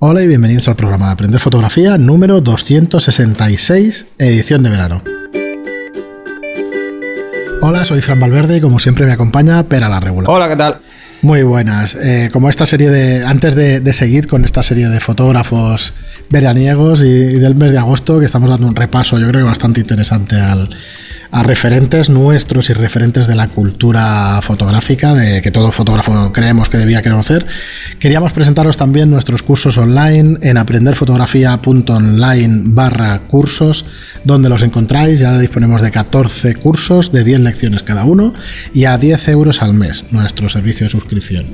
Hola y bienvenidos al programa de Aprender Fotografía número 266, edición de verano. Hola, soy Fran Valverde y como siempre me acompaña Pera la Regular. Hola, ¿qué tal? Muy buenas. Eh, como esta serie de. Antes de, seguir con esta serie de fotógrafos veraniegos y, del mes de agosto, que estamos dando un repaso, yo creo que bastante interesante al, a referentes nuestros y referentes de la cultura fotográfica, de que todo fotógrafo creemos que debía conocer. Queríamos presentaros también nuestros cursos online en aprenderfotografía.online barra cursos, donde los encontráis. Ya disponemos de 14 cursos de 10 lecciones cada uno y a 10 euros al mes nuestro servicio de suscripción.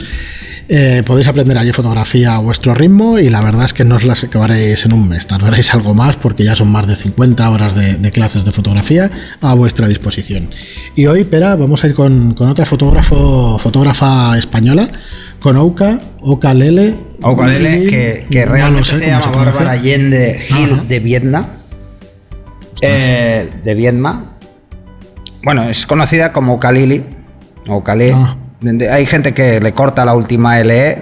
Eh, podéis aprender allí fotografía a vuestro ritmo y la verdad es que no os las acabaréis en un mes, tardaréis algo más porque ya son más de 50 horas de, clases de fotografía a vuestra disposición. Y hoy, Pera, vamos a ir con, otra fotógrafo, fotógrafa española, con Ouka, Ouka Lele. Ouka Lele, que, realmente se llama Bárbara Allende Gil de Vietnam. Eh, de Vietnam. Bueno, es conocida como Ouka Lili, Ouka hay gente que le corta la última LE,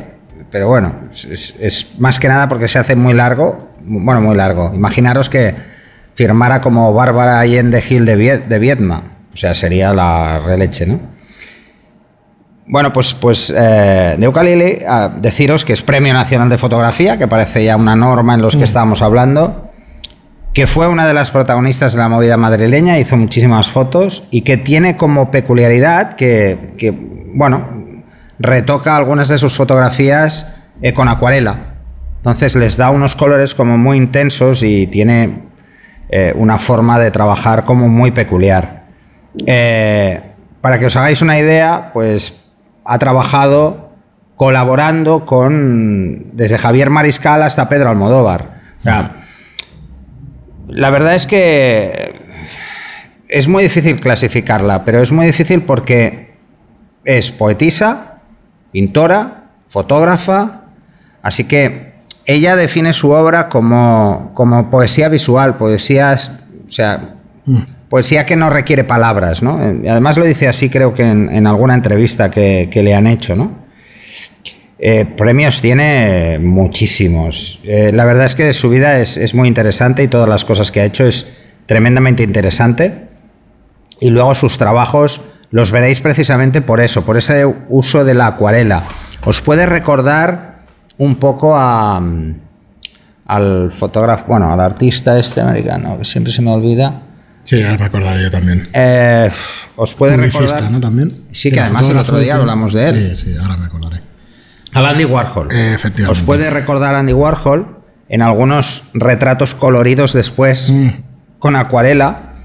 pero bueno, es, más que nada porque se hace muy largo. Bueno, muy largo. Imaginaros que firmara como Bárbara Allende Gil de, de Vietnam. O sea, sería la releche, ¿no? Bueno, pues, pues eh, de Ucalili, deciros que es Premio Nacional de Fotografía, que parece ya una norma en los que mm. estábamos hablando, que fue una de las protagonistas de la movida madrileña, hizo muchísimas fotos y que tiene como peculiaridad que, que bueno, retoca algunas de sus fotografías eh, con acuarela. Entonces les da unos colores como muy intensos y tiene eh, una forma de trabajar como muy peculiar. Eh, para que os hagáis una idea, pues ha trabajado colaborando con desde Javier Mariscal hasta Pedro Almodóvar. la verdad es que es muy difícil clasificarla, pero es muy difícil porque es poetisa, pintora, fotógrafa, así que ella define su obra como, como poesía visual, poesía, o sea, mm. poesía que no requiere palabras, ¿no? Además lo dice así creo que en, alguna entrevista que, le han hecho, ¿no? Eh, premios tiene muchísimos. Eh, la verdad es que su vida es, es, muy interesante y todas las cosas que ha hecho es tremendamente interesante. Y luego sus trabajos los veréis precisamente por eso, por ese uso de la acuarela. Os puede recordar un poco a, al fotógrafo, bueno, al artista este americano, que siempre se me olvida. Sí, ahora me acordaré yo también. Eh, os puede recordar. ¿no? También. Sí, que además el otro día hablamos de él. Sí, sí, ahora me acordaré. Al Andy Warhol. Eh, efectivamente. Os puede recordar a Andy Warhol en algunos retratos coloridos después mm. con acuarela,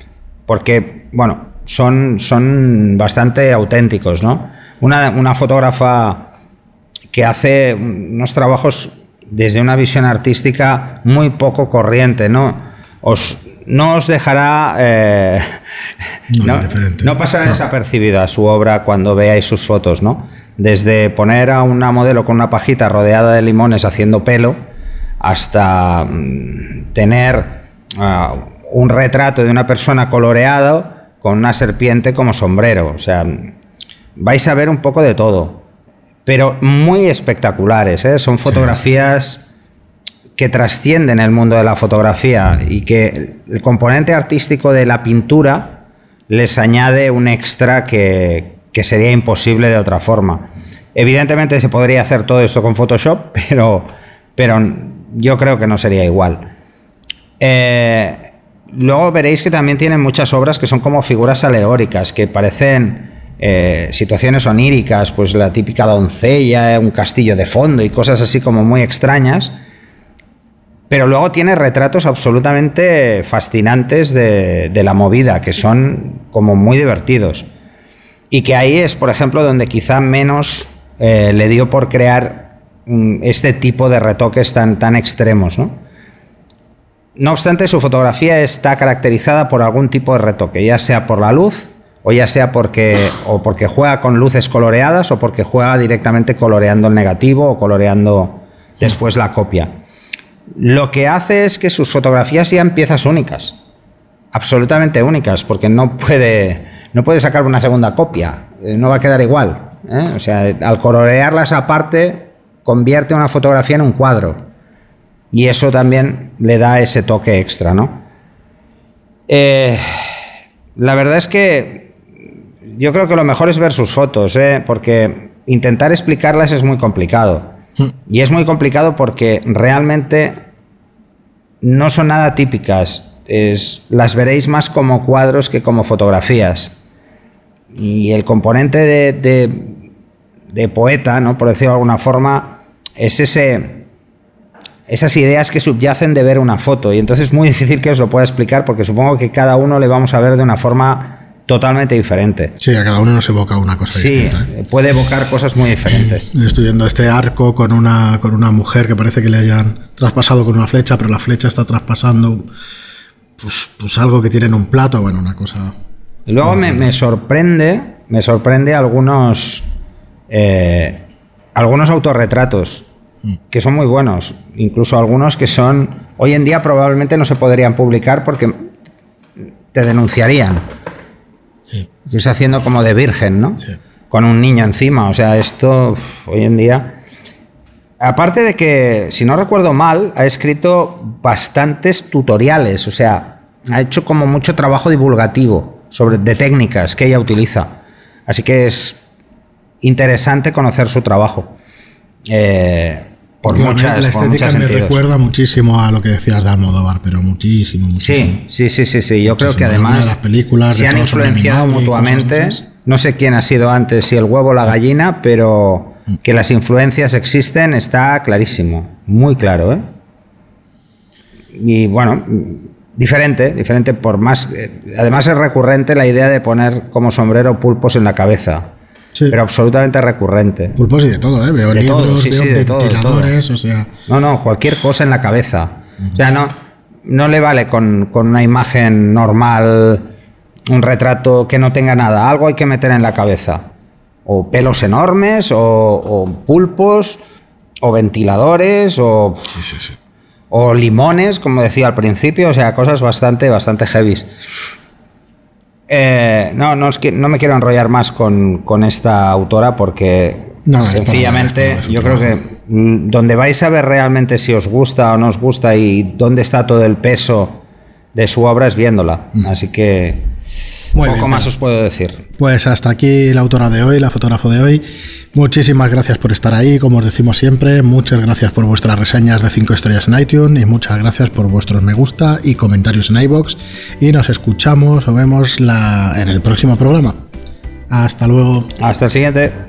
porque, bueno, son, son bastante auténticos, ¿no? Una, fotógrafa que hace unos trabajos desde una visión artística muy poco corriente, ¿no? Os, no os dejará. Eh, no, no, pasará desapercibida su obra cuando veáis sus fotos, ¿no? Desde poner a una modelo con una pajita rodeada de limones haciendo pelo hasta mm, tener ah, un retrato de una persona coloreado con una serpiente como sombrero. O sea, vais a ver un poco de todo, pero muy espectaculares. ¿eh? Son fotografías que trascienden el mundo de la fotografía y que el componente artístico de la pintura les añade un extra que, sería imposible de otra forma. Evidentemente se podría hacer todo esto con Photoshop, pero, pero yo creo que no sería igual. Eh, Luego veréis que también tienen muchas obras que son como figuras alegóricas, que parecen eh, situaciones oníricas, pues la típica doncella, un castillo de fondo y cosas así como muy extrañas. Pero luego tiene retratos absolutamente fascinantes de, la movida, que son como muy divertidos. Y que ahí es, por ejemplo, donde quizá menos eh, le dio por crear mm, este tipo de retoques tan, tan extremos, ¿no? No obstante, su fotografía está caracterizada por algún tipo de retoque, ya sea por la luz, o ya sea porque, o porque juega con luces coloreadas, o porque juega directamente coloreando el negativo o coloreando después la copia. Lo que hace es que sus fotografías sean piezas únicas, absolutamente únicas, porque no puede, no puede sacar una segunda copia, eh, no va a quedar igual. ¿eh? O sea, al colorearlas aparte, convierte una fotografía en un cuadro. Y eso también le da ese toque extra, ¿no? Eh, la verdad es que yo creo que lo mejor es ver sus fotos, ¿eh? porque intentar explicarlas es muy complicado. Hmm. Y es muy complicado porque realmente no son nada típicas. Es, las veréis más como cuadros que como fotografías. Y el componente de, poeta, ¿no? por decirlo de alguna forma, es ese, esas ideas que subyacen de ver una foto. Y entonces es muy difícil que os lo pueda explicar porque supongo que cada uno le vamos a ver de una forma totalmente diferente. Sí, a cada uno nos evoca una cosa distinta. ¿eh? puede evocar cosas muy diferentes. Estoy viendo este arco con una, con una mujer que parece que le hayan traspasado con una flecha, pero la flecha está traspasando pues, pues algo que tiene en un plato, bueno, una cosa... Y luego me, sorprende, me sorprende algunos, eh, algunos autorretratos. Que son muy buenos, incluso algunos que son, hoy en día probablemente no se podrían publicar porque te denunciarían. Y es haciendo como de virgen, ¿no? Con un niño encima. O sea, esto hoy en día. Aparte de que, si no recuerdo mal, ha escrito bastantes tutoriales. O sea, ha hecho como mucho trabajo divulgativo sobre, de técnicas que ella utiliza. Así que es interesante conocer su trabajo. Eh, por muchas, la estética me recuerda muchísimo a lo que decías de Almodóvar, pero muchísimo, muchísimo. Sí, sí, sí, sí, Yo creo que además las películas se han influenciado mutuamente. No sé quién ha sido antes, si el huevo o la gallina, pero mm. que las influencias existen está clarísimo, muy claro, ¿eh? Y bueno, diferente, diferente por más. Eh, además es recurrente la idea de poner como sombrero pulpos en la cabeza pero absolutamente recurrente. Pulpos y de todo, ¿eh? Veo libros, veo ventiladores, o sea... No, no, cualquier cosa en la cabeza. O sea, no, no le vale con, una imagen normal, un retrato que no tenga nada. Algo hay que meter en la cabeza. O pelos enormes, o, pulpos, o ventiladores, o... O limones, como decía al principio, o sea, cosas bastante, bastante heavies. Eh, no, no, es que, no me quiero enrollar más con, esta autora porque sencillamente yo creo que mm, donde vais a ver realmente si os gusta o no os gusta y dónde está todo el peso de su obra es viéndola. Mm. Así que poco más os puedo decir. Pues hasta aquí la autora de hoy, la fotógrafo de hoy. Muchísimas gracias por estar ahí, como os decimos siempre. Muchas gracias por vuestras reseñas de 5 estrellas en iTunes y muchas gracias por vuestros me gusta y comentarios en iBox. Y nos escuchamos o vemos la, en el próximo programa. Hasta luego. Hasta el siguiente.